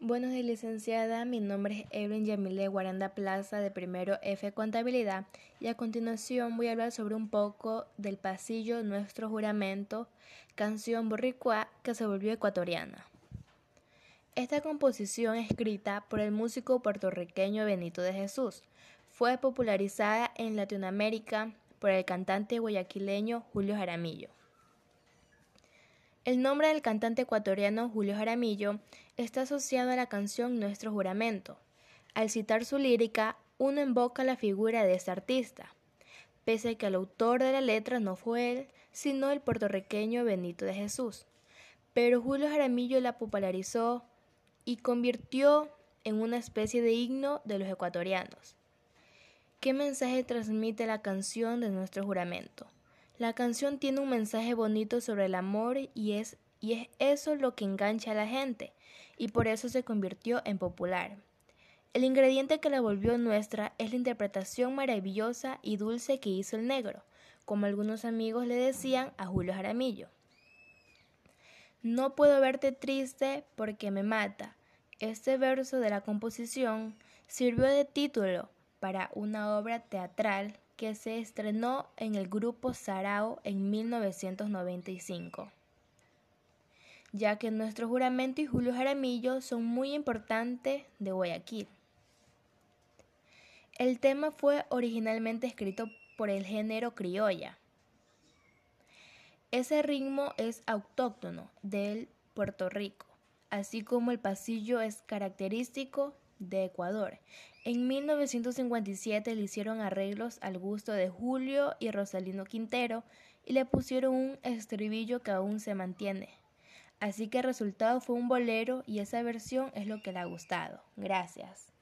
Buenos días, licenciada. Mi nombre es Evelyn Yamile Guaranda Plaza de primero F Contabilidad y a continuación voy a hablar sobre un poco del pasillo Nuestro Juramento, canción boricua que se volvió ecuatoriana. Esta composición escrita por el músico puertorriqueño Benito de Jesús fue popularizada en Latinoamérica por el cantante guayaquileño Julio Jaramillo. El nombre del cantante ecuatoriano Julio Jaramillo está asociado a la canción Nuestro Juramento. Al citar su lírica, uno invoca la figura de este artista, pese a que el autor de la letra no fue él, sino el puertorriqueño Benito de Jesús. Pero Julio Jaramillo la popularizó y convirtió en una especie de himno de los ecuatorianos. ¿Qué mensaje transmite la canción de nuestro juramento? La canción tiene un mensaje bonito sobre el amor y es, y es eso lo que engancha a la gente, y por eso se convirtió en popular. El ingrediente que la volvió nuestra es la interpretación maravillosa y dulce que hizo el negro, como algunos amigos le decían a Julio Jaramillo. No puedo verte triste porque me mata. Este verso de la composición sirvió de título para una obra teatral que se estrenó en el grupo Sarao en 1995, ya que nuestro juramento y Julio Jaramillo son muy importantes de Guayaquil. El tema fue originalmente escrito por el género criolla. Ese ritmo es autóctono del Puerto Rico, así como el pasillo es característico de Ecuador. En 1957 le hicieron arreglos al gusto de Julio y Rosalino Quintero y le pusieron un estribillo que aún se mantiene. Así que el resultado fue un bolero y esa versión es lo que le ha gustado. Gracias.